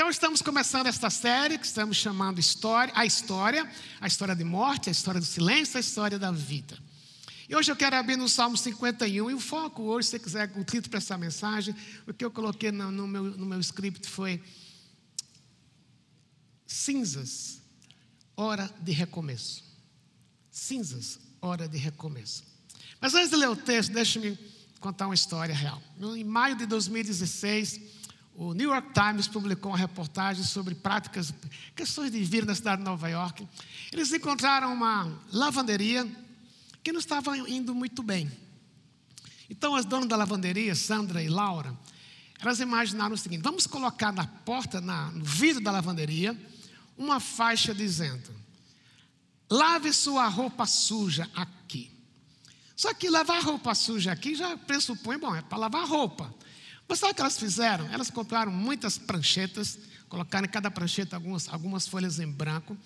Então estamos começando esta série que estamos chamando história, a história, a história de morte, a história do silêncio, a história da vida. E hoje eu quero abrir no Salmo 51 e o foco hoje, se você quiser o título para essa mensagem, o que eu coloquei no, no, meu, no meu script foi cinzas, hora de recomeço. Cinzas, hora de recomeço. Mas antes de ler o texto, deixe-me contar uma história real. Em maio de 2016, o New York Times publicou uma reportagem sobre práticas, questões de vida na cidade de Nova York. Eles encontraram uma lavanderia que não estava indo muito bem. Então, as donas da lavanderia, Sandra e Laura, elas imaginaram o seguinte: vamos colocar na porta, na, no vidro da lavanderia, uma faixa dizendo: lave sua roupa suja aqui. Só que lavar roupa suja aqui já pressupõe, bom, é para lavar roupa. Mas sabe o que elas fizeram? Elas compraram muitas pranchetas, colocaram em cada prancheta algumas, algumas folhas em branco,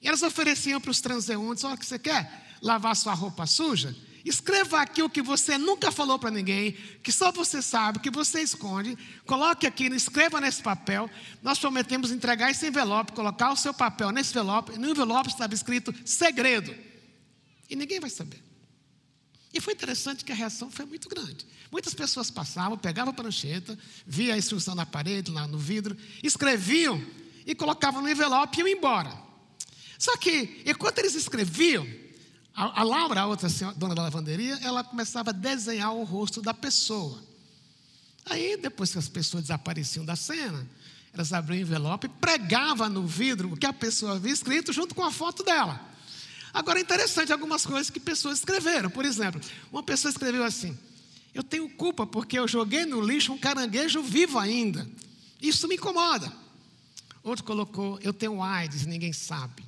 e elas ofereciam para os transeuntes: olha, que você quer lavar sua roupa suja? Escreva aqui o que você nunca falou para ninguém, que só você sabe, que você esconde. Coloque aqui, escreva nesse papel. Nós prometemos entregar esse envelope, colocar o seu papel nesse envelope. No envelope estava escrito segredo. E ninguém vai saber. E foi interessante que a reação foi muito grande. Muitas pessoas passavam, pegavam a prancheta, via a instrução na parede, lá no vidro, escreviam e colocavam no envelope e iam embora. Só que, enquanto eles escreviam, a, a Laura, a outra senhora, dona da lavanderia, ela começava a desenhar o rosto da pessoa. Aí, depois que as pessoas desapareciam da cena, elas abriam o envelope e pregavam no vidro o que a pessoa havia escrito junto com a foto dela. Agora é interessante algumas coisas que pessoas escreveram. Por exemplo, uma pessoa escreveu assim: Eu tenho culpa porque eu joguei no lixo um caranguejo vivo ainda. Isso me incomoda. Outro colocou: Eu tenho AIDS, ninguém sabe.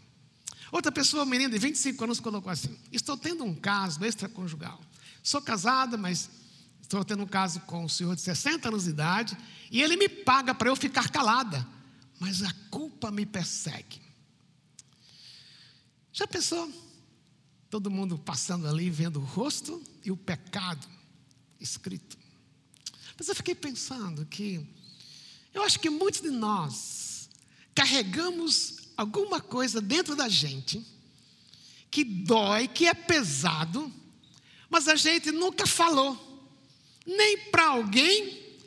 Outra pessoa, menina de 25 anos, colocou assim: Estou tendo um caso extraconjugal. Sou casada, mas estou tendo um caso com um senhor de 60 anos de idade e ele me paga para eu ficar calada, mas a culpa me persegue. Já pensou? Todo mundo passando ali, vendo o rosto e o pecado escrito. Mas eu fiquei pensando que eu acho que muitos de nós carregamos alguma coisa dentro da gente que dói, que é pesado, mas a gente nunca falou, nem para alguém,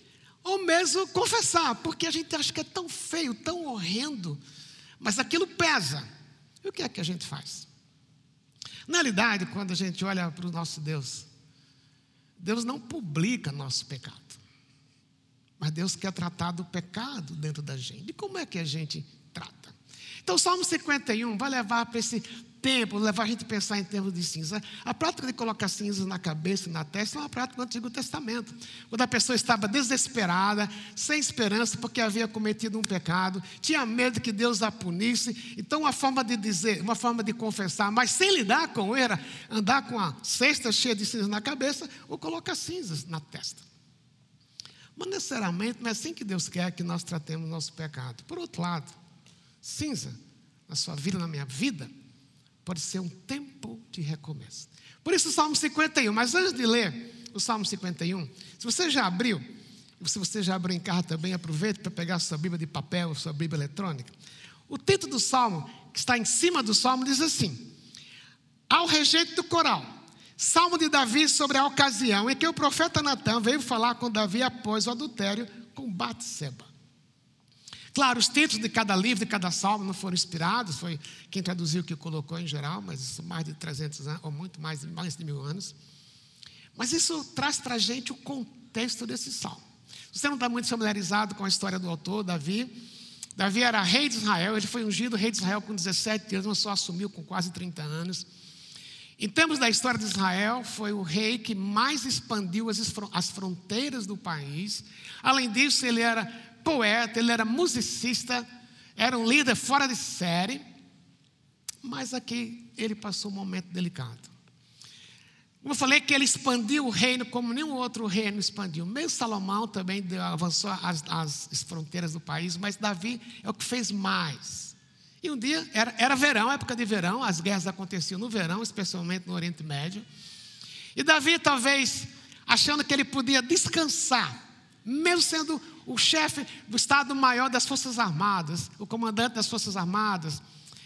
ou mesmo confessar, porque a gente acha que é tão feio, tão horrendo, mas aquilo pesa. E o que é que a gente faz? Na realidade, quando a gente olha para o nosso Deus, Deus não publica nosso pecado. Mas Deus quer tratar do pecado dentro da gente. E como é que a gente trata? Então, o Salmo 51 vai levar para esse tempo, levar a gente a pensar em termos de cinza. A prática de colocar cinzas na cabeça e na testa é uma prática do Antigo Testamento. Quando a pessoa estava desesperada, sem esperança, porque havia cometido um pecado, tinha medo que Deus a punisse. Então, uma forma de dizer, uma forma de confessar, mas sem lidar com era andar com a cesta cheia de cinzas na cabeça ou colocar cinzas na testa. Mas necessariamente não é assim que Deus quer que nós tratemos nosso pecado. Por outro lado, cinza na sua vida, na minha vida, pode ser um tempo de recomeço. Por isso o Salmo 51, mas antes de ler o Salmo 51, se você já abriu, se você já abriu em casa também, aproveite para pegar sua Bíblia de papel, sua Bíblia eletrônica. O título do Salmo, que está em cima do Salmo, diz assim: Ao regente do coral, Salmo de Davi sobre a ocasião em que o profeta Natan veio falar com Davi após o adultério com Batseba. Claro, os títulos de cada livro, de cada salmo não foram inspirados, foi quem traduziu que colocou em geral, mas isso mais de 300 anos, ou muito mais, mais de mil anos. Mas isso traz para a gente o contexto desse salmo. Você não está muito familiarizado com a história do autor, Davi. Davi era rei de Israel, ele foi ungido rei de Israel com 17 anos, mas só assumiu com quase 30 anos. Em termos da história de Israel, foi o rei que mais expandiu as fronteiras do país. Além disso, ele era poeta, ele era musicista, era um líder fora de série, mas aqui ele passou um momento delicado. Como eu falei que ele expandiu o reino como nenhum outro reino expandiu. Mesmo Salomão também avançou as, as fronteiras do país, mas Davi é o que fez mais. E um dia, era, era verão, época de verão, as guerras aconteciam no verão, especialmente no Oriente Médio. E Davi, talvez, achando que ele podia descansar mesmo sendo o chefe do Estado-Maior das Forças Armadas, o comandante das Forças Armadas,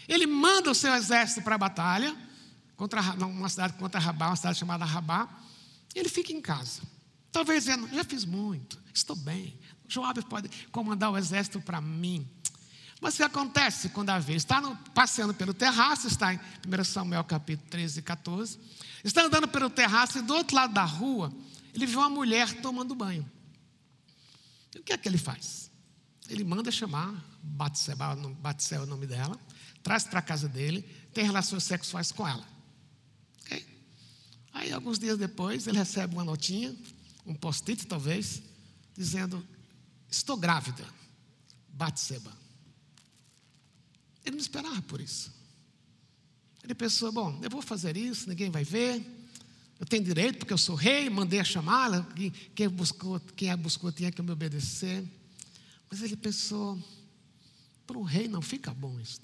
ele manda o seu exército para a batalha, contra uma cidade contra Rabá, uma cidade chamada Rabá, e ele fica em casa. Talvez dizendo, já fiz muito, estou bem, Joabe pode comandar o exército para mim. Mas o que acontece com Davi? Está no, passeando pelo terraço, está em 1 Samuel capítulo 13 e 14. Está andando pelo terraço e do outro lado da rua, ele vê uma mulher tomando banho. E o que é que ele faz? Ele manda chamar Batseba, Batseba é o nome dela, traz para a casa dele, tem relações sexuais com ela. Okay? Aí, alguns dias depois, ele recebe uma notinha, um post-it talvez, dizendo: Estou grávida. Batseba. Ele não esperava por isso. Ele pensou: bom, eu vou fazer isso, ninguém vai ver. Eu tenho direito, porque eu sou rei, mandei a chamá-la. Quem buscou, quem a buscou tinha que me obedecer. Mas ele pensou: para um rei não fica bom isso.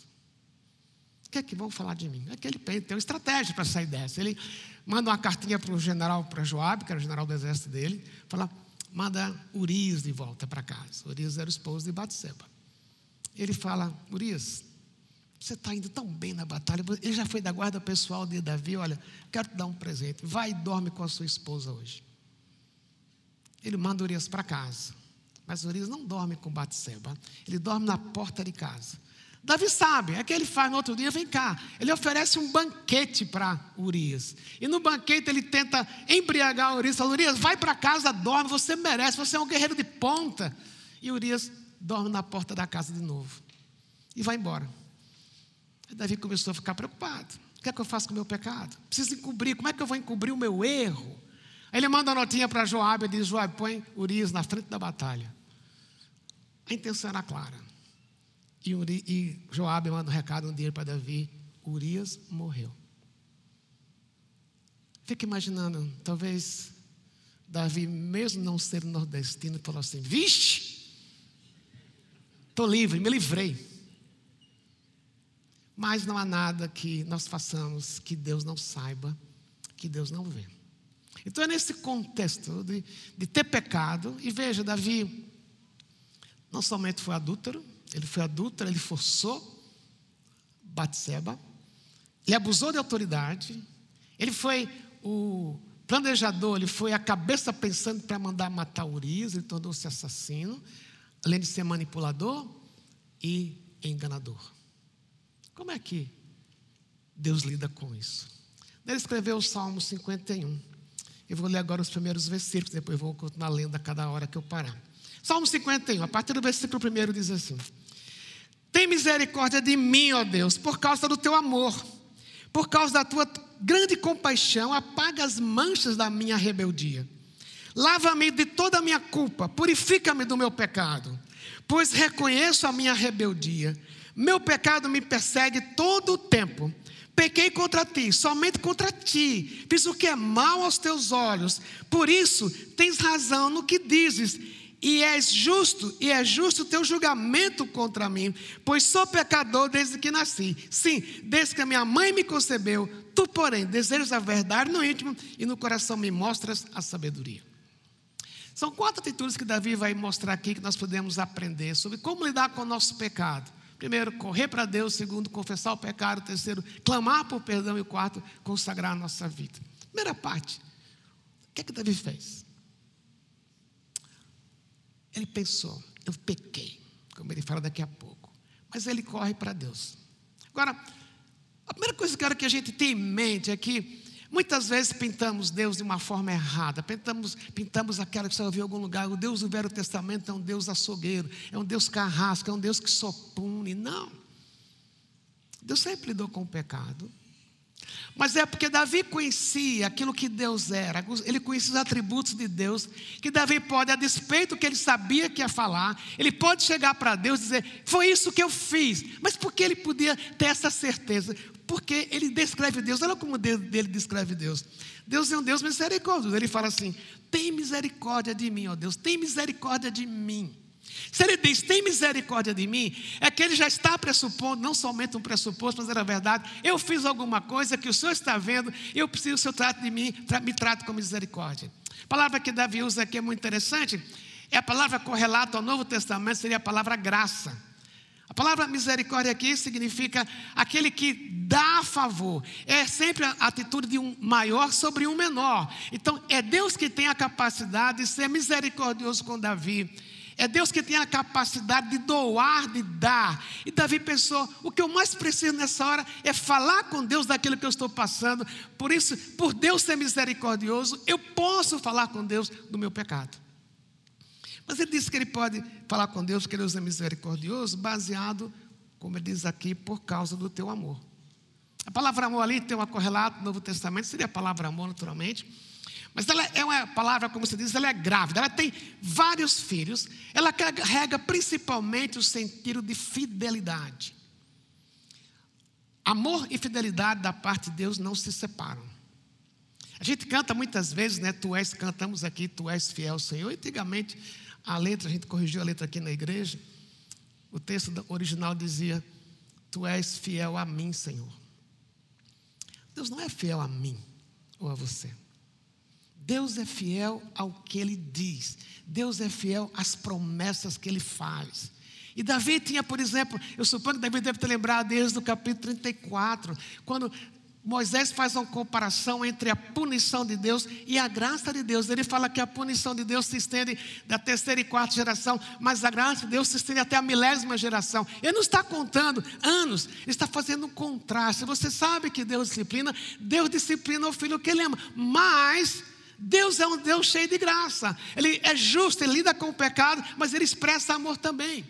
O que é que vão falar de mim? É que ele tem uma estratégia para sair dessa. Ele manda uma cartinha para o general, para Joab, que era o general do exército dele, fala: manda Urias de volta para casa. Urias era o esposo de Batseba. Ele fala: Urias, você está indo tão bem na batalha. Ele já foi da guarda pessoal de Davi. Olha, quero te dar um presente. Vai e dorme com a sua esposa hoje. Ele manda Urias para casa. Mas Urias não dorme com Batseba. Ele dorme na porta de casa. Davi sabe, é que ele faz no outro dia, vem cá. Ele oferece um banquete para Urias. E no banquete ele tenta embriagar Urias. Fala, Urias, vai para casa, dorme, você merece, você é um guerreiro de ponta. E Urias dorme na porta da casa de novo. E vai embora. Davi começou a ficar preocupado. O que é que eu faço com o meu pecado? Preciso encobrir. Como é que eu vou encobrir o meu erro? Aí ele manda uma notinha para Joab e diz: Joab, põe Urias na frente da batalha. A intenção era clara. E, Uri, e Joab manda um recado um dia para Davi: Urias morreu. Fica imaginando, talvez Davi, mesmo não sendo nordestino, falou assim: Vixe, estou livre, me livrei. Mas não há nada que nós façamos que Deus não saiba, que Deus não vê. Então é nesse contexto de, de ter pecado, e veja, Davi não somente foi adúltero, ele foi adúltero, ele forçou Batseba, ele abusou de autoridade, ele foi o planejador, ele foi a cabeça pensando para mandar matar Urias, ele tornou-se assassino, além de ser manipulador e enganador. Como é que Deus lida com isso? Ele escreveu o Salmo 51. Eu vou ler agora os primeiros versículos, depois vou continuar lendo a cada hora que eu parar. Salmo 51, a partir do versículo 1 diz assim: Tem misericórdia de mim, ó Deus, por causa do teu amor, por causa da tua grande compaixão, apaga as manchas da minha rebeldia. Lava-me de toda a minha culpa, purifica-me do meu pecado, pois reconheço a minha rebeldia meu pecado me persegue todo o tempo. Pequei contra ti, somente contra ti. Fiz o que é mal aos teus olhos. Por isso, tens razão no que dizes. E és justo, e é justo o teu julgamento contra mim, pois sou pecador desde que nasci. Sim, desde que a minha mãe me concebeu, tu, porém, desejas a verdade no íntimo e no coração me mostras a sabedoria. São quatro atitudes que Davi vai mostrar aqui que nós podemos aprender sobre como lidar com o nosso pecado. Primeiro, correr para Deus. Segundo, confessar o pecado. Terceiro, clamar por perdão. E quarto, consagrar a nossa vida. Primeira parte. O que é que Davi fez? Ele pensou, eu pequei, como ele fala daqui a pouco. Mas ele corre para Deus. Agora, a primeira coisa que eu quero que a gente tenha em mente é que Muitas vezes pintamos Deus de uma forma errada, pintamos, pintamos aquela que você ouviu em algum lugar, o Deus do Velho Testamento é um Deus açougueiro, é um Deus carrasco, é um Deus que só pune. Não. Deus sempre lidou com o pecado. Mas é porque Davi conhecia aquilo que Deus era, ele conhecia os atributos de Deus, que Davi pode, a despeito que ele sabia que ia falar, ele pode chegar para Deus e dizer: Foi isso que eu fiz. Mas por que ele podia ter essa certeza? Porque ele descreve Deus, olha como dele descreve Deus. Deus é um Deus misericordioso. Ele fala assim: tem misericórdia de mim, ó Deus, tem misericórdia de mim. Se ele diz, tem misericórdia de mim, é que ele já está pressupondo, não somente um pressuposto, mas era verdade. Eu fiz alguma coisa que o Senhor está vendo, eu preciso que o Senhor trate de mim, me trate com misericórdia. A palavra que Davi usa aqui é muito interessante. é a palavra correlata ao Novo Testamento, seria a palavra graça. A palavra misericórdia aqui significa aquele que dá favor. É sempre a atitude de um maior sobre um menor. Então, é Deus que tem a capacidade de ser misericordioso com Davi. É Deus que tem a capacidade de doar, de dar. E Davi pensou: o que eu mais preciso nessa hora é falar com Deus daquilo que eu estou passando. Por isso, por Deus ser misericordioso, eu posso falar com Deus do meu pecado. Mas ele disse que ele pode falar com Deus, que Deus é misericordioso, baseado, como ele diz aqui, por causa do teu amor. A palavra amor ali tem uma correlata no Novo Testamento, seria a palavra amor, naturalmente. Mas ela é uma palavra, como você diz, ela é grávida, ela tem vários filhos, ela carrega principalmente o sentido de fidelidade. Amor e fidelidade da parte de Deus não se separam. A gente canta muitas vezes, né? Tu és, cantamos aqui, tu és fiel, Senhor. Antigamente, a letra, a gente corrigiu a letra aqui na igreja. O texto original dizia: Tu és fiel a mim, Senhor. Deus não é fiel a mim ou a você. Deus é fiel ao que ele diz. Deus é fiel às promessas que ele faz. E Davi tinha, por exemplo, eu suponho que Davi deve ter lembrado desde o capítulo 34, quando Moisés faz uma comparação entre a punição de Deus e a graça de Deus. Ele fala que a punição de Deus se estende da terceira e quarta geração, mas a graça de Deus se estende até a milésima geração. Ele não está contando anos, ele está fazendo um contraste. Você sabe que Deus disciplina, Deus disciplina o filho que ele ama, mas Deus é um Deus cheio de graça. Ele é justo, ele lida com o pecado, mas ele expressa amor também.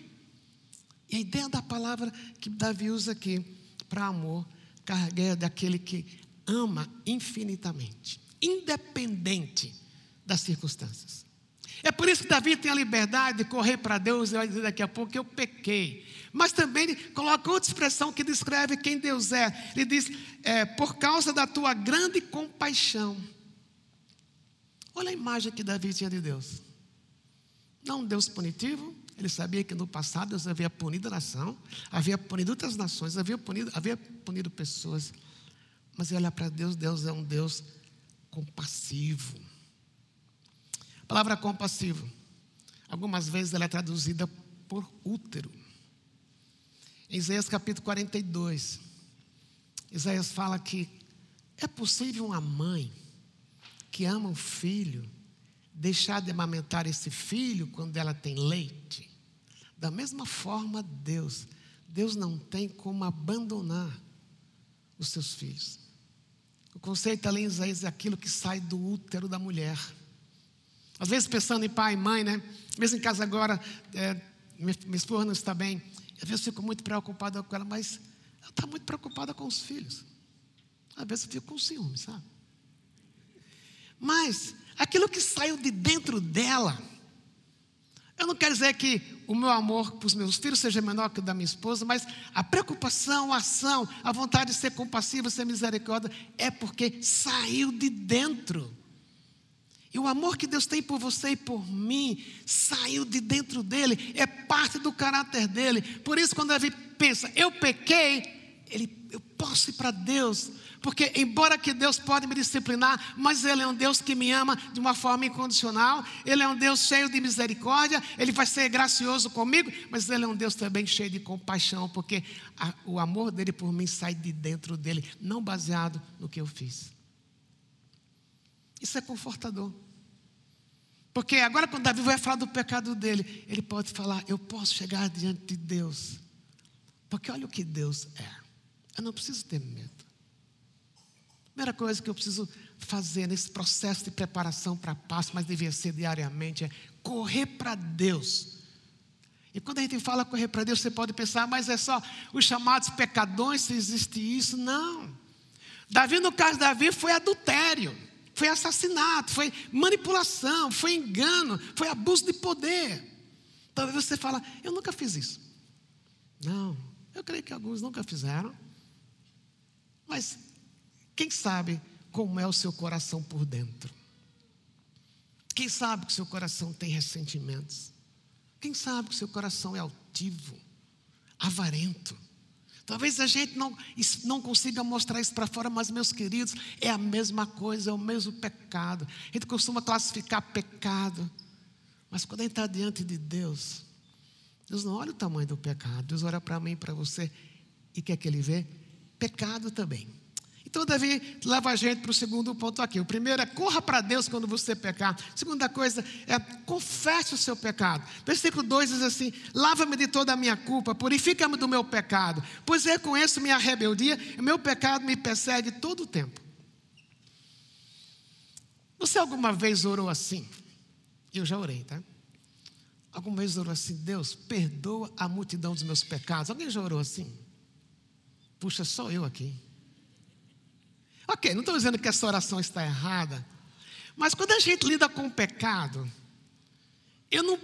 E a ideia da palavra que Davi usa aqui para amor carrega daquele que ama infinitamente, independente das circunstâncias. É por isso que Davi tem a liberdade de correr para Deus e vai dizer daqui a pouco que eu pequei. Mas também ele coloca outra expressão que descreve quem Deus é. Ele diz: é, por causa da tua grande compaixão. Olha a imagem que Davi tinha de Deus. Não um Deus punitivo, ele sabia que no passado Deus havia punido a nação, havia punido outras nações, havia punido, havia punido pessoas. Mas ele olha para Deus, Deus é um Deus compassivo. A palavra compassivo, algumas vezes ela é traduzida por útero. Em Isaías capítulo 42, Isaías fala que é possível uma mãe que ama o filho deixar de amamentar esse filho quando ela tem leite. Da mesma forma, Deus, Deus não tem como abandonar os seus filhos. O conceito em Isaías é aquilo que sai do útero da mulher. Às vezes pensando em pai e mãe, né? Mesmo em casa agora, é, minha esposa não está bem. Às vezes eu fico muito preocupada com ela, mas ela está muito preocupada com os filhos. Às vezes eu fico com ciúme, sabe? Mas aquilo que saiu de dentro dela, eu não quero dizer que o meu amor para os meus filhos seja menor que o da minha esposa, mas a preocupação, a ação, a vontade de ser compassivo, ser misericórdia, é porque saiu de dentro. E o amor que Deus tem por você e por mim saiu de dentro dele, é parte do caráter dele. Por isso, quando Davi pensa, eu pequei, ele, eu posso ir para Deus, porque, embora que Deus pode me disciplinar, mas Ele é um Deus que me ama de uma forma incondicional. Ele é um Deus cheio de misericórdia. Ele vai ser gracioso comigo, mas Ele é um Deus também cheio de compaixão, porque a, o amor dele por mim sai de dentro dele, não baseado no que eu fiz. Isso é confortador. Porque agora, quando Davi vai falar do pecado dele, ele pode falar: Eu posso chegar diante de Deus. Porque olha o que Deus é. Eu não preciso ter medo. Primeira coisa que eu preciso fazer nesse processo de preparação para a Páscoa, mas devia ser diariamente, é correr para Deus. E quando a gente fala correr para Deus, você pode pensar, mas é só os chamados pecadões, se existe isso. Não. Davi, no caso de Davi, foi adultério, foi assassinato, foi manipulação, foi engano, foi abuso de poder. Talvez você fala, eu nunca fiz isso. Não, eu creio que alguns nunca fizeram. Mas quem sabe como é o seu coração por dentro? Quem sabe que o seu coração tem ressentimentos? Quem sabe que o seu coração é altivo, avarento? Talvez a gente não, não consiga mostrar isso para fora, mas, meus queridos, é a mesma coisa, é o mesmo pecado. A gente costuma classificar pecado, Mas quando a gente está diante de Deus, Deus não olha o tamanho do pecado, Deus olha para mim e para você e quer que ele vê pecado também. Então, Davi leva a gente para o segundo ponto aqui. O primeiro é corra para Deus quando você pecar. A segunda coisa é confesse o seu pecado. Versículo 2 diz assim: Lava-me de toda a minha culpa, purifica-me do meu pecado, pois reconheço minha rebeldia e meu pecado me persegue todo o tempo. Você alguma vez orou assim? Eu já orei, tá? Alguma vez orou assim, Deus, perdoa a multidão dos meus pecados. Alguém já orou assim? Puxa, só eu aqui. Ok, não estou dizendo que essa oração está errada, mas quando a gente lida com o pecado, eu não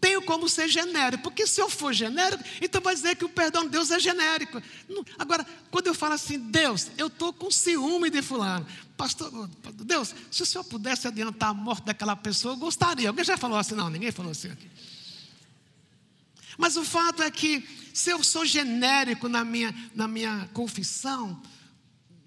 tenho como ser genérico, porque se eu for genérico, então vai dizer que o perdão de Deus é genérico. Agora, quando eu falo assim, Deus, eu estou com ciúme de fulano, pastor, Deus, se o senhor pudesse adiantar a morte daquela pessoa, eu gostaria. Alguém já falou assim? Não, ninguém falou assim aqui. Mas o fato é que, se eu sou genérico na minha, na minha confissão,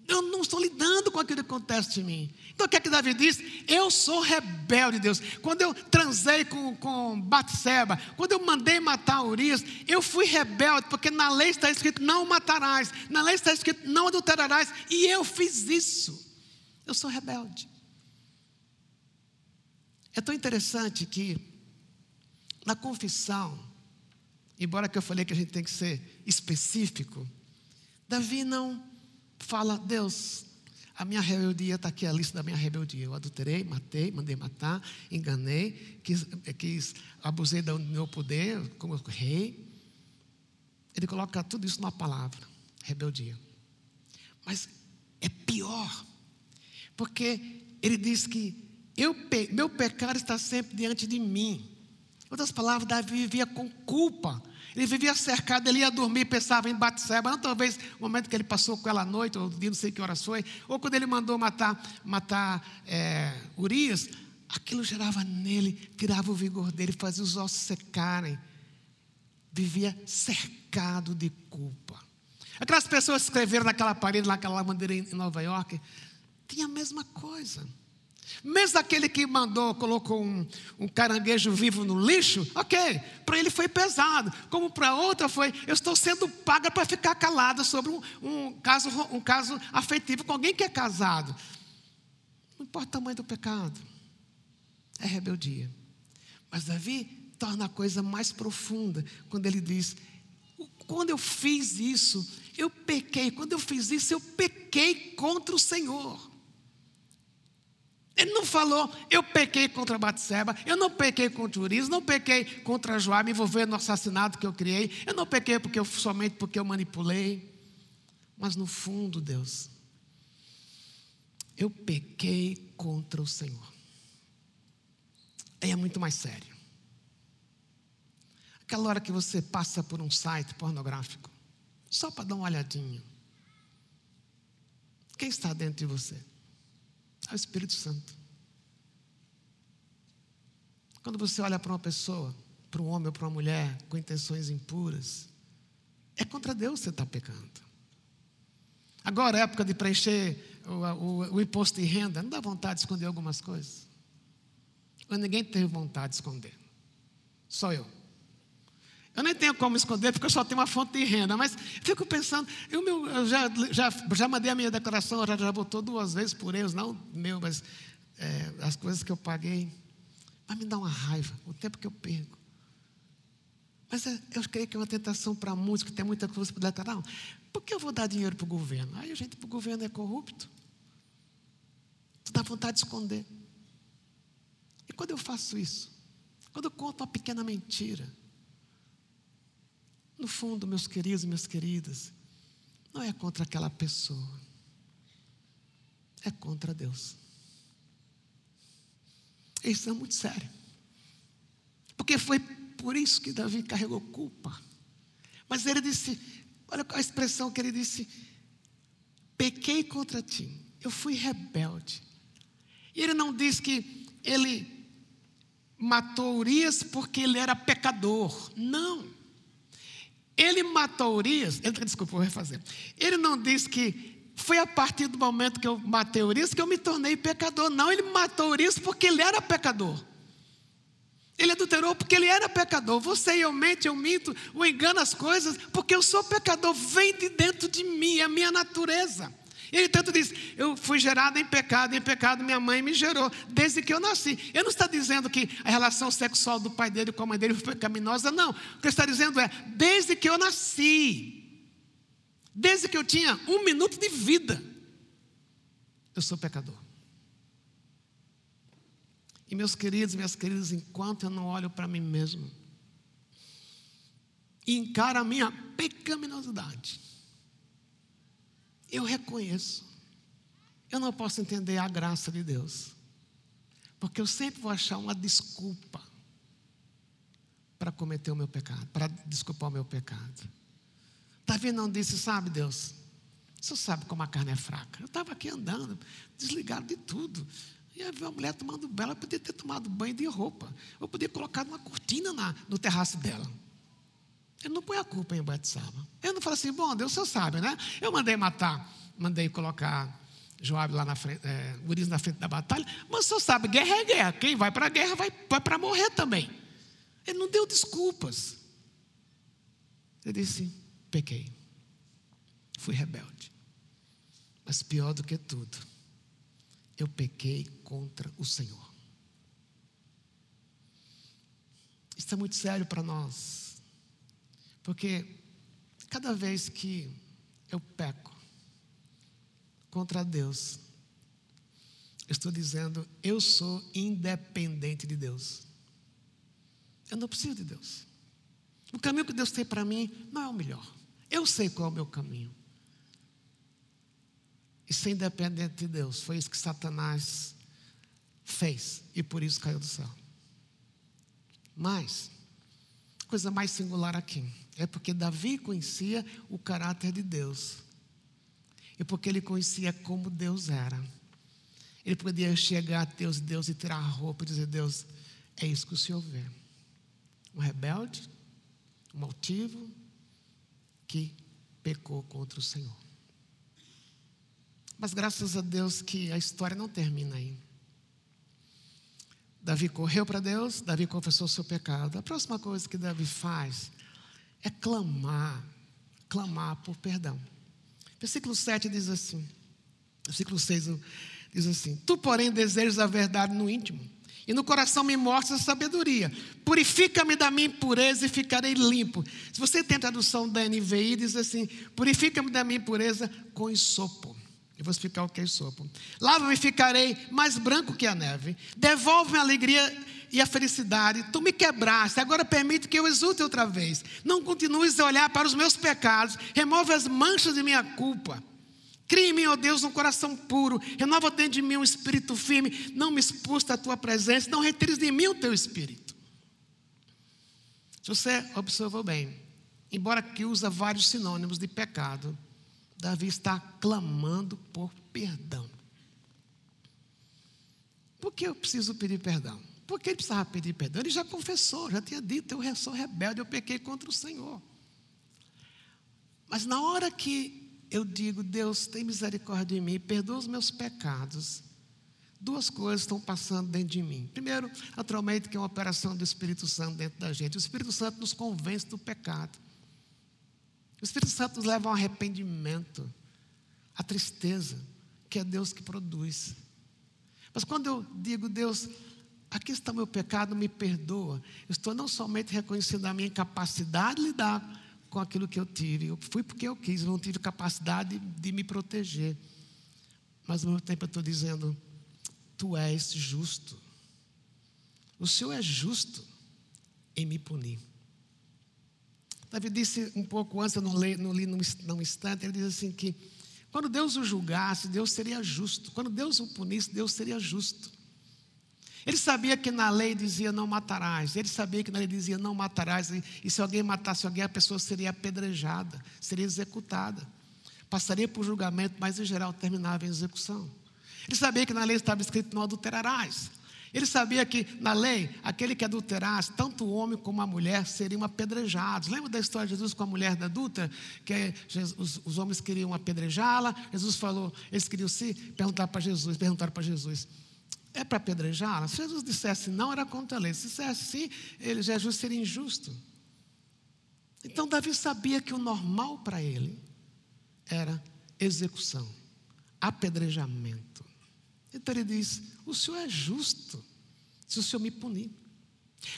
eu não estou lidando com aquilo que acontece em mim. Então o que é que Davi diz? Eu sou rebelde, Deus. Quando eu transei com, com Batseba, quando eu mandei matar Urias, eu fui rebelde, porque na lei está escrito não matarás, na lei está escrito não adulterarás, e eu fiz isso. Eu sou rebelde. É tão interessante que na confissão, embora que eu falei que a gente tem que ser específico, Davi não fala, Deus, a minha rebeldia está aqui, a lista da minha rebeldia. Eu adulterei, matei, mandei matar, enganei, quis, quis abusei do meu poder como rei. Ele coloca tudo isso numa palavra: rebeldia. Mas é pior, porque ele diz que eu, meu pecado está sempre diante de mim. Em outras palavras, Davi vivia com culpa ele vivia cercado, ele ia dormir, pensava em Batseba, talvez o momento que ele passou com ela à noite, ou dia não sei que horas foi, ou quando ele mandou matar, matar é, Urias, aquilo gerava nele, tirava o vigor dele, fazia os ossos secarem. Vivia cercado de culpa. Aquelas pessoas que escreveram naquela parede, naquela bandeira em Nova York, tinha a mesma coisa. Mesmo aquele que mandou, colocou um, um caranguejo vivo no lixo, ok, para ele foi pesado. Como para outra foi, eu estou sendo paga para ficar calada sobre um, um, caso, um caso afetivo com alguém que é casado. Não importa o tamanho do pecado, é rebeldia. Mas Davi torna a coisa mais profunda quando ele diz: quando eu fiz isso, eu pequei. Quando eu fiz isso, eu pequei contra o Senhor. Ele não falou, eu pequei contra Batseba, eu não pequei contra Urias, não pequei contra Joá, me envolvendo no assassinato que eu criei, eu não pequei porque eu, somente porque eu manipulei. Mas no fundo, Deus, eu pequei contra o Senhor. Aí é muito mais sério. Aquela hora que você passa por um site pornográfico, só para dar uma olhadinha. Quem está dentro de você? É o Espírito Santo. Quando você olha para uma pessoa, para um homem ou para uma mulher com intenções impuras, é contra Deus que você está pecando. Agora, é época de preencher o, o, o, imposto de renda, não dá vontade de esconder algumas coisas. Mas ninguém teve vontade de esconder. Só eu. Eu nem tenho como esconder, porque eu só tenho uma fonte de renda. Mas fico pensando, eu, meu, eu já, já, já mandei a minha declaração, já, já votou duas vezes por erros, não meu, mas é, as coisas que eu paguei. Mas me dá uma raiva, o tempo que eu perco. Mas é, eu creio que é uma tentação para muitos que tem muita coisa para declarar. Por que eu vou dar dinheiro para o governo? Aí a gente para o governo é corrupto. Tu dá vontade de esconder. E quando eu faço isso? Quando eu conto uma pequena mentira, no fundo, meus queridos e minhas queridas, não é contra aquela pessoa, é contra Deus. Isso é muito sério. Porque foi por isso que Davi carregou culpa. Mas ele disse: olha a expressão que ele disse: pequei contra ti, eu fui rebelde. E ele não diz que ele matou Urias porque ele era pecador. Não. Ele matou Urias, ele, desculpa, vou refazer. Ele não diz que foi a partir do momento que eu matei Urias que eu me tornei pecador. Não, ele matou Urias porque ele era pecador. Ele adulterou porque ele era pecador. Você e eu mente, eu minto, ou engano as coisas, porque eu sou pecador, vem de dentro de mim, é a minha natureza. Ele tanto diz: Eu fui gerado em pecado, em pecado minha mãe me gerou, desde que eu nasci. Ele não está dizendo que a relação sexual do pai dele com a mãe dele foi pecaminosa, não. O que ele está dizendo é: Desde que eu nasci, desde que eu tinha um minuto de vida, eu sou pecador. E meus queridos, minhas queridas, enquanto eu não olho para mim mesmo e encaro a minha pecaminosidade, eu reconheço. Eu não posso entender a graça de Deus, porque eu sempre vou achar uma desculpa para cometer o meu pecado, para desculpar o meu pecado. Davi não disse, sabe, Deus, senhor sabe como a carne é fraca. Eu estava aqui andando, desligado de tudo. E aí uma mulher tomando banho, ela podia ter tomado banho de roupa. Eu podia colocar uma cortina na, no terraço dela. Ele não põe a culpa em Batsaba. Ele não fala assim, bom, Deus, o senhor sabe, né? Eu mandei matar, mandei colocar Joab lá na frente, é, Urias na frente da batalha, mas o senhor sabe, guerra é guerra. Quem vai para a guerra vai, vai para morrer também. Ele não deu desculpas. Ele disse, pequei. Fui rebelde. Mas pior do que tudo, eu pequei contra o Senhor. Isso é muito sério para nós, porque cada vez que eu peco contra Deus, eu estou dizendo, eu sou independente de Deus. Eu não preciso de Deus. O caminho que Deus tem para mim não é o melhor. Eu sei qual é o meu caminho. E ser independente de Deus. Foi isso que Satanás fez. E por isso caiu do céu. Mas, coisa mais singular aqui. É porque Davi conhecia o caráter de Deus. E porque ele conhecia como Deus era. Ele podia chegar a Deus, Deus e tirar a roupa e dizer: Deus, é isso que o Senhor vê. Um rebelde, um altivo, que pecou contra o Senhor. Mas graças a Deus que a história não termina aí. Davi correu para Deus, Davi confessou o seu pecado. A próxima coisa que Davi faz é clamar, clamar por perdão. Versículo 7 diz assim, versículo 6 diz assim: Tu, porém, desejas a verdade no íntimo, e no coração me mostra a sabedoria. Purifica-me da minha impureza e ficarei limpo. Se você tem a tradução da NVI, diz assim: Purifica-me da minha impureza com isopo. Eu vou explicar o que é sopo. Lava-me ficarei mais branco que a neve. Devolve-me a alegria e a felicidade. Tu me quebraste, agora permite que eu exulte outra vez. Não continues a olhar para os meus pecados. Remove as manchas de minha culpa. Cria em mim, ó Deus, um coração puro. Renova dentro de mim um espírito firme. Não me expulse da tua presença. Não retires de mim o teu espírito. Se você observou bem, embora que usa vários sinônimos de pecado, Davi está clamando por perdão. Por que eu preciso pedir perdão? Porque ele precisava pedir perdão. Ele já confessou, já tinha dito: eu sou rebelde, eu pequei contra o Senhor. Mas na hora que eu digo, Deus, tem misericórdia de mim, perdoa os meus pecados, duas coisas estão passando dentro de mim. Primeiro, naturalmente, que é uma operação do Espírito Santo dentro da gente. O Espírito Santo nos convence do pecado. O Espírito Santo nos leva ao arrependimento, à tristeza, que é Deus que produz. Mas quando eu digo, Deus, aqui está meu pecado, me perdoa, eu estou não somente reconhecendo a minha incapacidade de lidar com aquilo que eu tive, eu fui porque eu quis, eu não tive capacidade de, de me proteger. Mas ao mesmo tempo eu estou dizendo, Tu és justo. O Senhor é justo em me punir. Davi disse um pouco antes, eu não li, não li num instante, ele diz assim que quando Deus o julgasse, Deus seria justo. Quando Deus o punisse, Deus seria justo. Ele sabia que na lei dizia não matarás. Ele sabia que na lei dizia não matarás. E, e se alguém matasse alguém, a pessoa seria apedrejada, seria executada. Passaria por julgamento, mas em geral terminava em execução. Ele sabia que na lei estava escrito não adulterarás. Ele sabia que na lei, aquele que adulterasse, tanto o homem como a mulher seriam apedrejados. Lembra da história de Jesus com a mulher da adulta? Que Jesus, os, homens queriam apedrejá-la. Jesus falou, eles queriam se perguntar para Jesus, perguntaram para Jesus: é para apedrejá-la? Se Jesus dissesse não, era contra a lei. Se dissesse sim, ele, Jesus seria injusto. Então, Davi sabia que o normal para ele era execução, apedrejamento. Então ele diz: O Senhor é justo se o Senhor me punir.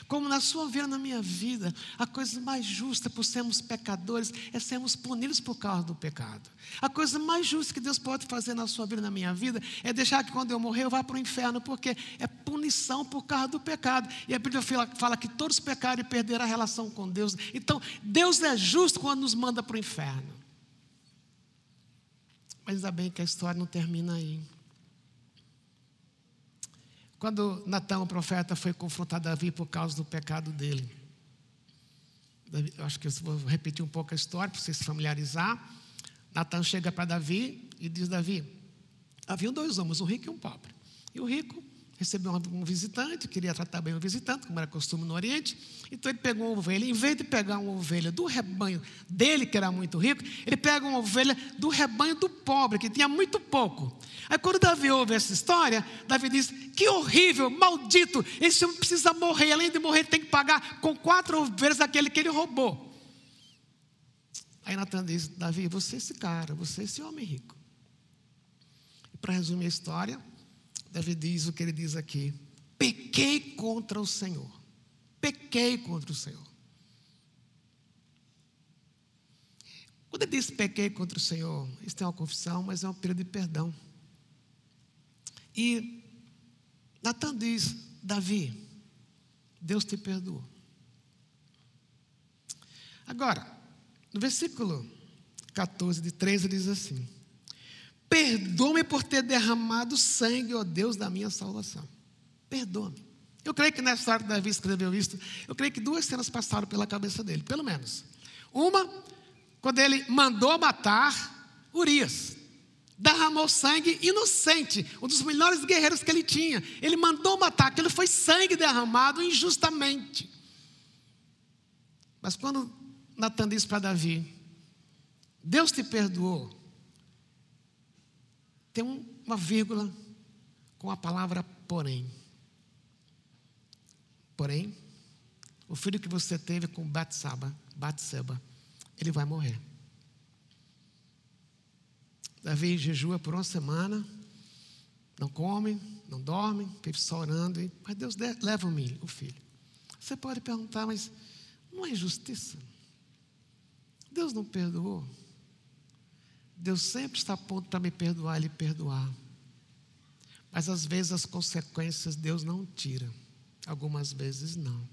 Como na sua vida, na minha vida, a coisa mais justa por sermos pecadores é sermos punidos por causa do pecado. A coisa mais justa que Deus pode fazer na sua vida, na minha vida, é deixar que quando eu morrer eu vá para o inferno, porque é punição por causa do pecado. E a Bíblia fala que todos pecaram e perderam a relação com Deus. Então, Deus é justo quando nos manda para o inferno. Mas ainda bem que a história não termina aí. Quando Natan, o profeta, foi confrontar Davi por causa do pecado dele. Eu acho que eu vou repetir um pouco a história para você se familiarizar. Natan chega para Davi e diz: Davi, haviam dois homens, um rico e um pobre. E o rico recebeu um visitante, queria tratar bem o visitante, como era costume no Oriente. Então ele pegou uma ovelha, em vez de pegar uma ovelha do rebanho dele, que era muito rico, ele pega uma ovelha do rebanho do pobre, que tinha muito pouco. Aí quando Davi ouve essa história, Davi diz: Que horrível, maldito, esse homem precisa morrer, além de morrer, tem que pagar com quatro ovelhas aquele que ele roubou. Aí Natan diz: Davi, você é esse cara, você é esse homem rico. E para resumir a história, Davi diz o que ele diz aqui: pequei contra o Senhor. Pequei contra o Senhor. Quando ele diz pequei contra o Senhor, isso é uma confissão, mas é um período de perdão. E Natan diz: Davi, Deus te perdoou. Agora, no versículo 14 de 13 diz assim: Perdoa-me por ter derramado sangue, ó Deus, da minha salvação. Perdoa-me. Eu creio que nessa hora que Davi escreveu isso, eu creio que duas cenas passaram pela cabeça dele, pelo menos. Uma, quando ele mandou matar Urias. Derramou sangue inocente, um dos melhores guerreiros que ele tinha. Ele mandou matar, aquilo foi sangue derramado injustamente. Mas quando Natan disse para Davi: Deus te perdoou, tem uma vírgula com a palavra porém. Porém, o filho que você teve com Batsaba, Batseba, ele vai morrer. Davi jejua por uma semana, não come, não dorme, vive só orando, mas Deus leva o filho. Você pode perguntar, mas não é justiça? Deus não perdoou? Deus sempre está a ponto para me perdoar e lhe perdoar. Mas às vezes as consequências Deus não tira. Algumas vezes não.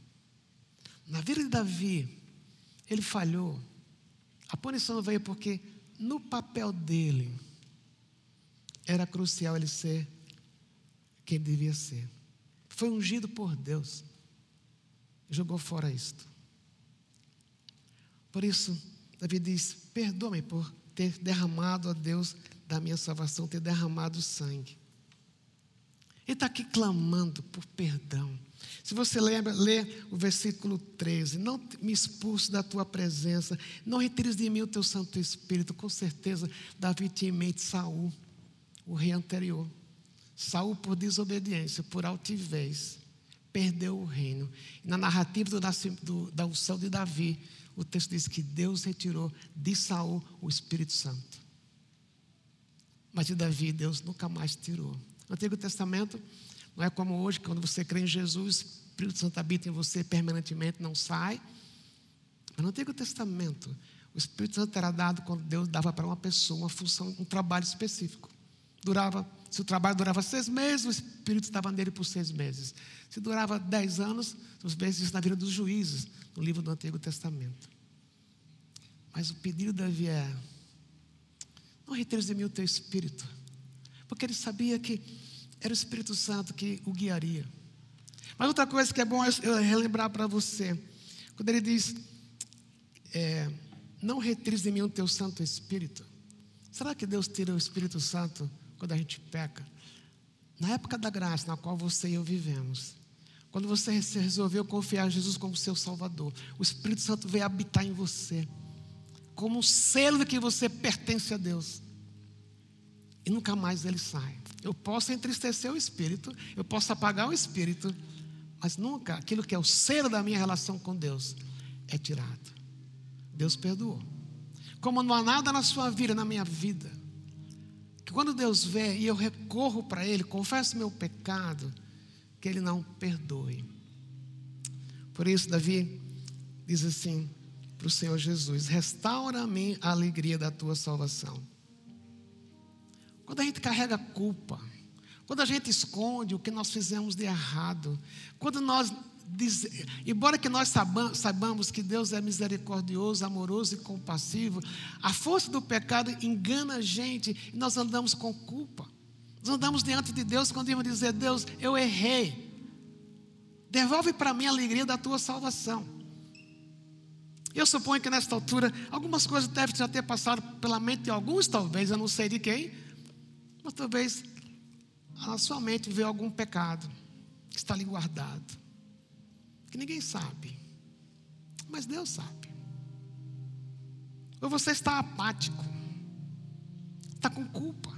Na vida de Davi, ele falhou. A punição veio porque no papel dele era crucial ele ser quem devia ser. Foi ungido por Deus. Jogou fora isto. Por isso, Davi diz: Perdoa-me por ter derramado a Deus da minha salvação, ter derramado sangue. Ele está aqui clamando por perdão. Se você lembra, lê o versículo 13: Não me expulse da tua presença, não retires de mim o teu Santo Espírito. Com certeza, Davi tinha em mente Saul, o rei anterior. Saul, por desobediência, por altivez, perdeu o reino. Na narrativa do, do, da unção de Davi, o texto diz que Deus retirou de Saul o Espírito Santo. Mas de Davi, Deus nunca mais tirou. No Antigo Testamento, não é como hoje, quando você crê em Jesus, o Espírito Santo habita em você permanentemente, não sai. Mas no Antigo Testamento, o Espírito Santo era dado quando Deus dava para uma pessoa uma função, um trabalho específico. Durava, se o trabalho durava seis meses, o Espírito estava nele por seis meses. Se durava dez anos, os vezes na vida dos juízes, no livro do Antigo Testamento. Mas o pedido de Davi é: não retires de mim o teu espírito, porque ele sabia que era o Espírito Santo que o guiaria. Mas outra coisa que é bom eu relembrar para você, quando ele diz: é, não retires de mim o teu Santo Espírito. Será que Deus tira o Espírito Santo quando a gente peca? Na época da graça na qual você e eu vivemos, quando você resolveu confiar em Jesus como seu Salvador, o Espírito Santo veio habitar em você, como um selo de que você pertence a Deus. e nunca mais ele sai. Eu posso entristecer o espírito, eu posso apagar o espírito, mas nunca aquilo que é o ser da minha relação com Deus é tirado. Deus perdoou. Como não há nada na sua vida, na minha vida, que quando Deus vê e eu recorro para Ele, confesso meu pecado, que Ele não perdoe. Por isso, Davi diz assim para o Senhor Jesus: restaura a alegria da tua salvação. Quando a gente carrega culpa, quando a gente esconde o que nós fizemos de errado, quando nós Diz, embora que nós saibamos que Deus é misericordioso, amoroso e compassivo, a força do pecado engana a gente e nós andamos com culpa. Nós andamos diante de Deus quando íamos dizer: Deus, eu errei. Devolve para mim a alegria da tua salvação. Eu suponho que nesta altura algumas coisas devem já ter passado pela mente de alguns, talvez, eu não sei de quem, mas talvez na sua mente veio algum pecado que está ali guardado que ninguém sabe, mas Deus sabe. Ou você está apático, está com culpa.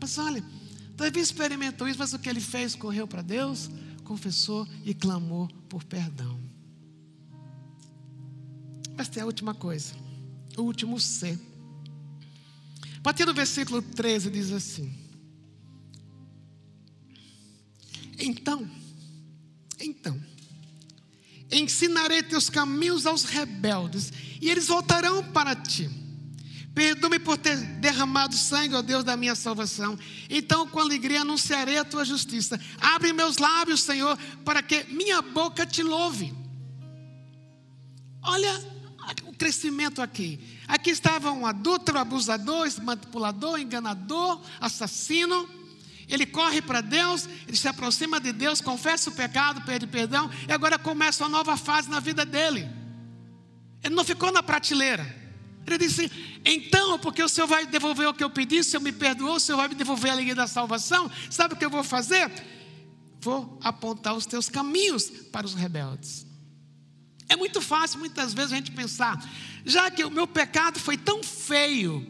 Mas olha, Davi experimentou isso, mas o que ele fez? Correu para Deus, confessou e clamou por perdão. Mas tem a última coisa, o último C. A partir do versículo 13 diz assim: Então, então, Ensinarei teus caminhos aos rebeldes, e eles voltarão para ti. Perdoa-me por ter derramado sangue, ó Deus, da minha salvação. Então, com alegria, anunciarei a tua justiça. Abre meus lábios, Senhor, para que minha boca te louve. Olha o crescimento aqui. Aqui estava um adúltero, abusador, manipulador, enganador, assassino ele corre para Deus, ele se aproxima de Deus, confessa o pecado, pede perdão, e agora começa uma nova fase na vida dele. Ele não ficou na prateleira. Ele disse: Então, porque o Senhor vai devolver o que eu pedi, o Senhor me perdoou, o Senhor vai me devolver a alegria da salvação, sabe o que eu vou fazer? Vou apontar os teus caminhos para os rebeldes. É muito fácil muitas vezes a gente pensar, já que o meu pecado foi tão feio,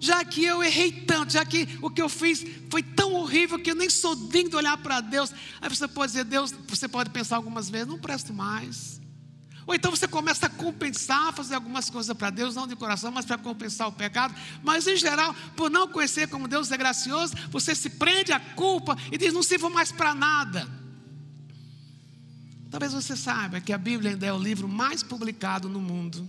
já que eu errei tanto, já que o que eu fiz foi tão horrível que eu nem sou digno de olhar para Deus. Aí você pode dizer, Deus, você pode pensar algumas vezes, não presto mais. Ou então você começa a compensar, fazer algumas coisas para Deus, não de coração, mas para compensar o pecado. Mas em geral, por não conhecer como Deus é gracioso, você se prende à culpa e diz: não sirvo mais para nada. Talvez você saiba que a Bíblia ainda é o livro mais publicado no mundo.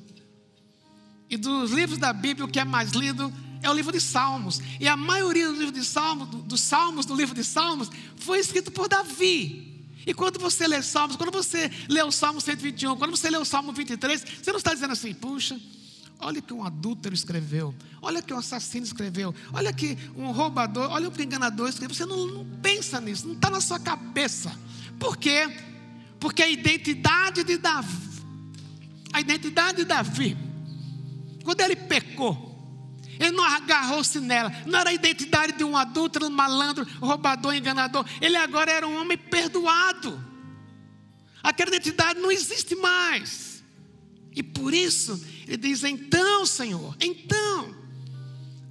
E dos livros da Bíblia, o que é mais lido é o livro de Salmos. E a maioria do livro de Salmos, dos Salmos, do livro de Salmos, foi escrito por Davi. E quando você lê Salmos, quando você lê o Salmo 121, quando você lê o Salmo 23, você não está dizendo assim, puxa, olha que um adúltero escreveu, olha que um assassino escreveu, olha que um roubador, olha que um enganador escreveu. Você não, não pensa nisso, não está na sua cabeça. Por quê? Porque a identidade de Davi, a identidade de Davi, quando ele pecou, ele não agarrou-se nela. Não era a identidade de um adulto, um malandro, roubador, enganador. Ele agora era um homem perdoado. Aquela identidade não existe mais. E por isso, ele diz: então, Senhor, então,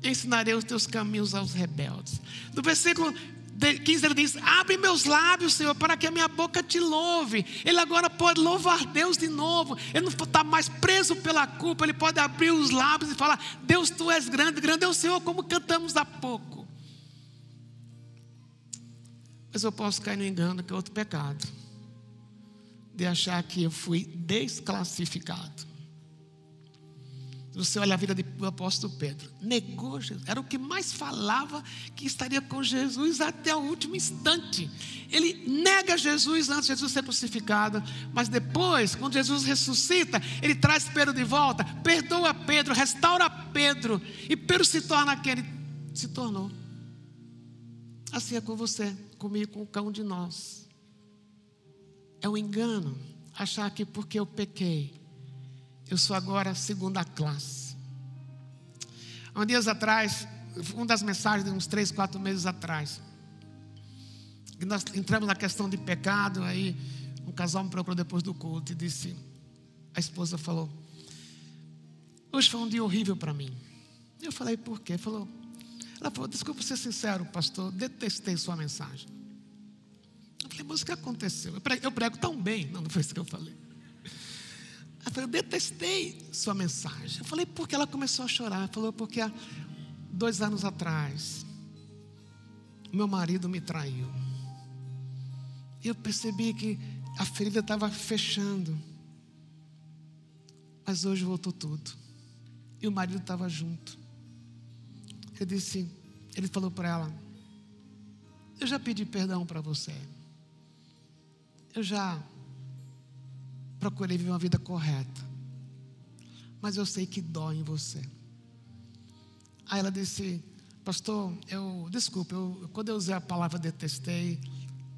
ensinarei os teus caminhos aos rebeldes. No versículo 15 ele diz: Abre meus lábios, Senhor, para que a minha boca te louve. Ele agora pode louvar Deus de novo. Ele não está mais preso pela culpa. Ele pode abrir os lábios e falar: Deus, tu és grande, grande é o Senhor, como cantamos há pouco. Mas eu posso cair no engano, que é outro pecado, de achar que eu fui desclassificado. Você olha a vida do apóstolo Pedro, negou Jesus, era o que mais falava que estaria com Jesus até o último instante. Ele nega Jesus antes de Jesus ser crucificado, mas depois, quando Jesus ressuscita, ele traz Pedro de volta, perdoa Pedro, restaura Pedro, e Pedro se torna quem ele se tornou. Assim é com você, comigo, com cada um de nós. É um engano achar que porque eu pequei, eu sou agora segunda classe. Há dias atrás, uma das mensagens uns três, quatro meses atrás, nós entramos na questão de pecado, aí um casal me procurou depois do culto e disse, a esposa falou, hoje foi um dia horrível para mim. Eu falei, por quê? Falou, Ela falou: Desculpa ser sincero, pastor, detestei sua mensagem. Eu falei: Mas o que aconteceu? Eu prego, eu prego tão bem. Não, não foi isso que eu falei. Ela falou: Eu detestei sua mensagem. Eu falei: Porque ela começou a chorar. Ela falou: Porque há dois anos atrás, meu marido me traiu. Eu percebi que a ferida estava fechando. Mas hoje voltou tudo. E o marido estava junto. Eu disse, ele falou para ela: Eu já pedi perdão para você. Eu já procurei viver uma vida correta. Mas eu sei que dói em você. Aí ela disse: Pastor, eu, desculpe, eu, quando eu usei a palavra detestei,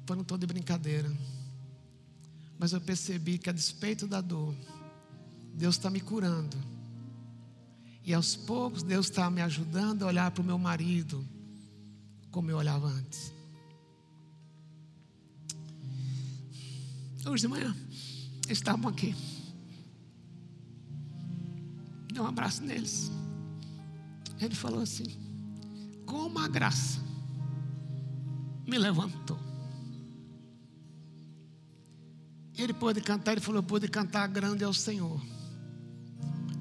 foi não estou de brincadeira. Mas eu percebi que a despeito da dor, Deus está me curando. E aos poucos Deus está me ajudando a olhar para o meu marido como eu olhava antes. Hoje de manhã, estavam aqui. Dei um abraço neles. Ele falou assim: como a graça me levantou. Ele pôde cantar, ele falou: eu pude cantar grande ao Senhor.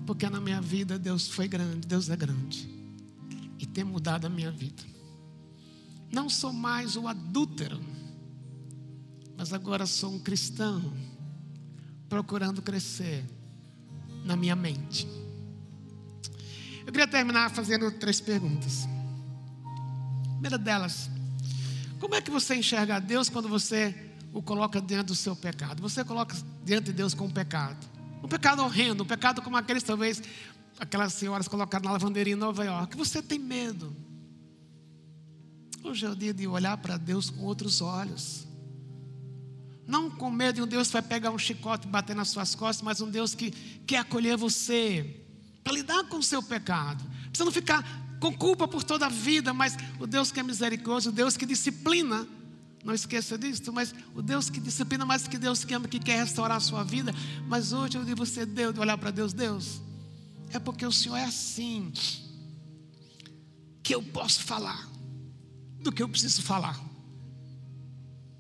Porque na minha vida Deus foi grande, Deus é grande. E tem mudado a minha vida. Não sou mais o adúltero, mas agora sou um cristão procurando crescer na minha mente. Eu queria terminar fazendo três perguntas. A primeira delas, como é que você enxerga a Deus quando você o coloca diante do seu pecado? Você coloca diante de Deus com o pecado. Um pecado horrendo, um pecado como aqueles, talvez, aquelas senhoras colocadas na lavanderia em Nova York. Você tem medo. Hoje é o dia de olhar para Deus com outros olhos. Não com medo de um Deus que vai pegar um chicote e bater nas suas costas, mas um Deus que quer acolher você, para lidar com o seu pecado. Você não ficar com culpa por toda a vida, mas o Deus que é misericórdia, o Deus que disciplina não esqueça disso, mas o Deus que disciplina mais que Deus que ama, que quer restaurar a sua vida. Mas hoje eu digo você, Deus, olhar para Deus, Deus, é porque o Senhor é assim, que eu posso falar do que eu preciso falar.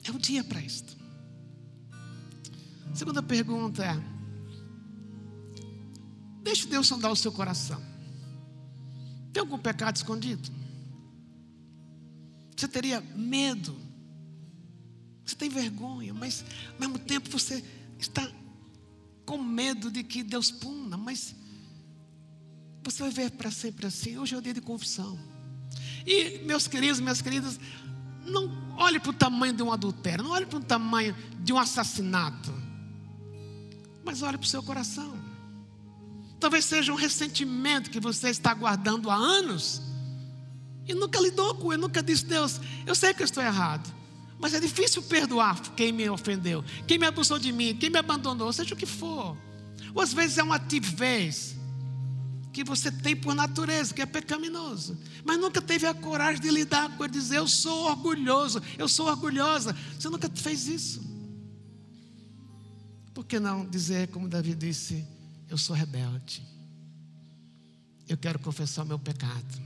É o dia para isto. Segunda pergunta é: deixe Deus sondar o seu coração. Tem algum pecado escondido? Você teria medo? Você tem vergonha, mas ao mesmo tempo você está com medo de que Deus puna, mas você vai ver para sempre assim. Hoje é o dia de confissão. E meus queridos, minhas queridas, não olhe para o tamanho de um adultério, não olhe para o tamanho de um assassinato, mas olhe para o seu coração. Talvez seja um ressentimento que você está guardando há anos e nunca lidou com ele, nunca disse, Deus, eu sei que eu estou errado. Mas é difícil perdoar quem me ofendeu, quem me abusou de mim, quem me abandonou, seja o que for. Ou às vezes é uma timidez que você tem por natureza, que é pecaminoso, mas nunca teve a coragem de lidar com ele, dizer: Eu sou orgulhoso, eu sou orgulhosa. Você nunca fez isso. Por que não dizer, como Davi disse: Eu sou rebelde, eu quero confessar o meu pecado,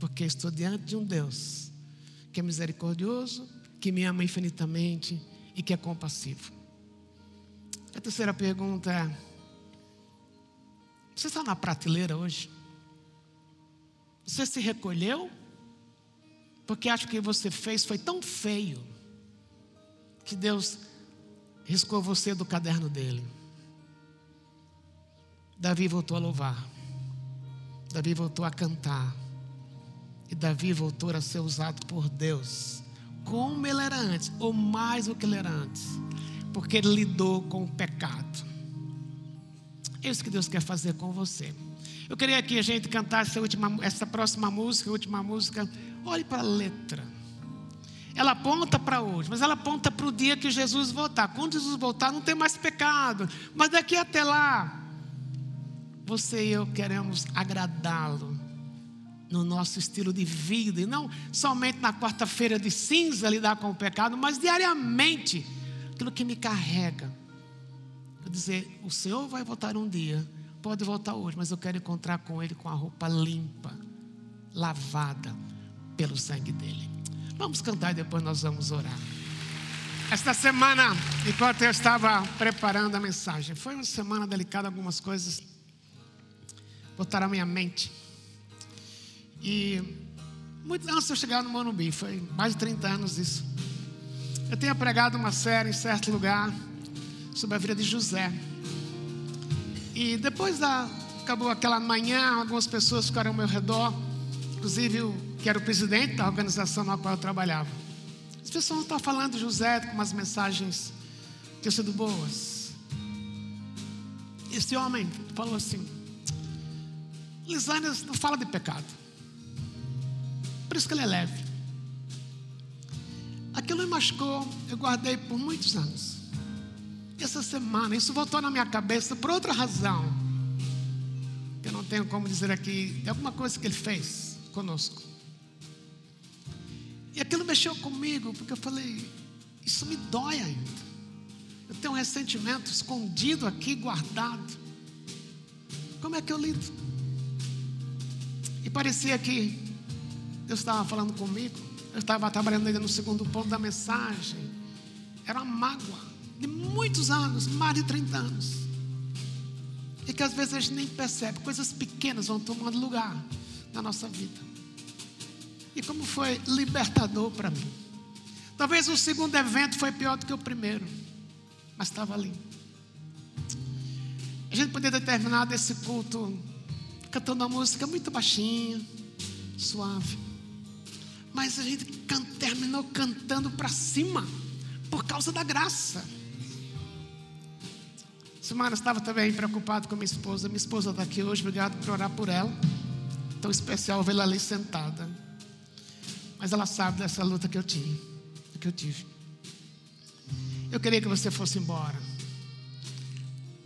porque estou diante de um Deus que é misericordioso, que me ama infinitamente e que é compassivo. A terceira pergunta é: Você está na prateleira hoje? Você se recolheu? Porque acha que você fez foi tão feio que Deus riscou você do caderno dele. Davi voltou a louvar. Davi voltou a cantar. E Davi voltou a ser usado por Deus, como ele era antes, ou mais do que ele era antes, porque ele lidou com o pecado. É isso que Deus quer fazer com você. Eu queria que a gente cantasse última, essa próxima música, última música. Olhe para a letra. Ela aponta para hoje, mas ela aponta para o dia que Jesus voltar. Quando Jesus voltar, não tem mais pecado. Mas daqui até lá, você e eu queremos agradá-lo no nosso estilo de vida, e não somente na quarta-feira de cinza lidar com o pecado, mas diariamente, aquilo que me carrega. Eu dizer, o Senhor vai voltar um dia, pode voltar hoje, mas eu quero encontrar com Ele com a roupa limpa, lavada pelo sangue dele. Vamos cantar e depois nós vamos orar. Esta semana, enquanto eu estava preparando a mensagem, foi uma semana delicada, algumas coisas botaram a minha mente. E muito antes de eu chegar no Morumbi, foi mais de 30 anos isso. Eu tinha pregado uma série em certo lugar sobre a vida de José. E depois da acabou aquela manhã, algumas pessoas ficaram ao meu redor, inclusive o que era o presidente da organização na qual eu trabalhava. As pessoas estavam falando de José com umas mensagens que tinham sido boas. Esse homem falou assim: Lisânia não fala de pecado. Por isso que ele é leve. Aquilo me machucou, eu guardei por muitos anos. Essa semana, isso voltou na minha cabeça por outra razão. Eu não tenho como dizer aqui, é alguma coisa que ele fez conosco. E aquilo mexeu comigo, porque eu falei, isso me dói ainda. Eu tenho um ressentimento escondido aqui, guardado. Como é que eu lido? E parecia que Deus estava falando comigo. Eu estava trabalhando ainda no segundo ponto da mensagem. Era uma mágoa de muitos anos, mais de 30 anos. E que às vezes a gente nem percebe, coisas pequenas vão tomando lugar na nossa vida e como foi libertador para mim. Talvez o segundo evento foi pior do que o primeiro, mas estava ali. A gente poderia ter terminado esse culto cantando uma música muito baixinha, suave, mas a gente can terminou cantando para cima, por causa da graça. Semana estava também preocupado com minha esposa. Minha esposa está aqui hoje, obrigado por orar por ela. Tão especial vê-la ali sentada. Mas ela sabe dessa luta que eu tinha, que eu tive. Eu queria que você fosse embora.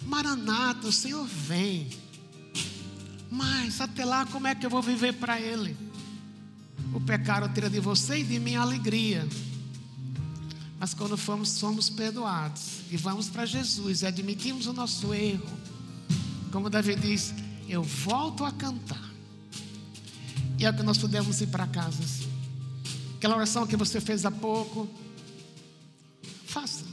Maranata, o Senhor vem. Mas até lá, como é que eu vou viver para Ele? O pecado tira de você e de mim a alegria. Mas quando fomos, somos perdoados e vamos para Jesus e admitimos o nosso erro, como Davi diz, eu volto a cantar. E é o que nós podemos ir para casa assim. Aquela oração que você fez há pouco. Faça.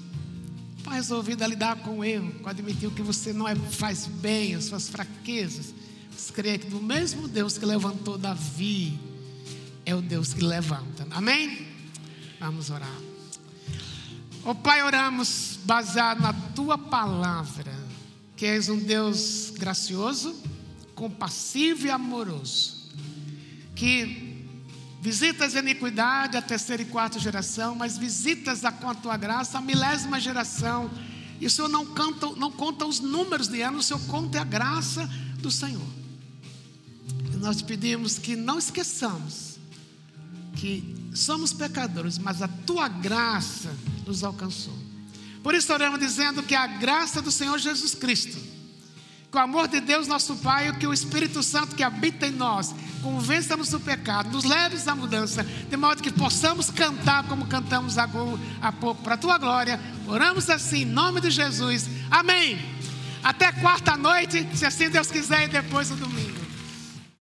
Está resolvido a lidar com o erro, com admitir o que você não é, faz bem, as suas fraquezas. Você crê que do mesmo Deus que levantou Davi, é o Deus que levanta. Amém? Vamos orar. Ó oh, Pai, oramos baseado na tua palavra, que és um Deus gracioso, compassivo e amoroso, que Visitas a iniquidade a terceira e quarta geração, mas visitas a com a tua graça a milésima geração. E o Senhor não, canta, não conta os números de anos, o Senhor conta a graça do Senhor. E nós te pedimos que não esqueçamos que somos pecadores, mas a tua graça nos alcançou. Por isso oramos dizendo que a graça do Senhor Jesus Cristo que o amor de Deus, nosso Pai, que o Espírito Santo que habita em nós, convença-nos do pecado, nos leve à mudança, de modo que possamos cantar como cantamos há pouco, para a tua glória. Oramos assim, em nome de Jesus. Amém. Até quarta noite, se assim Deus quiser, e depois do domingo.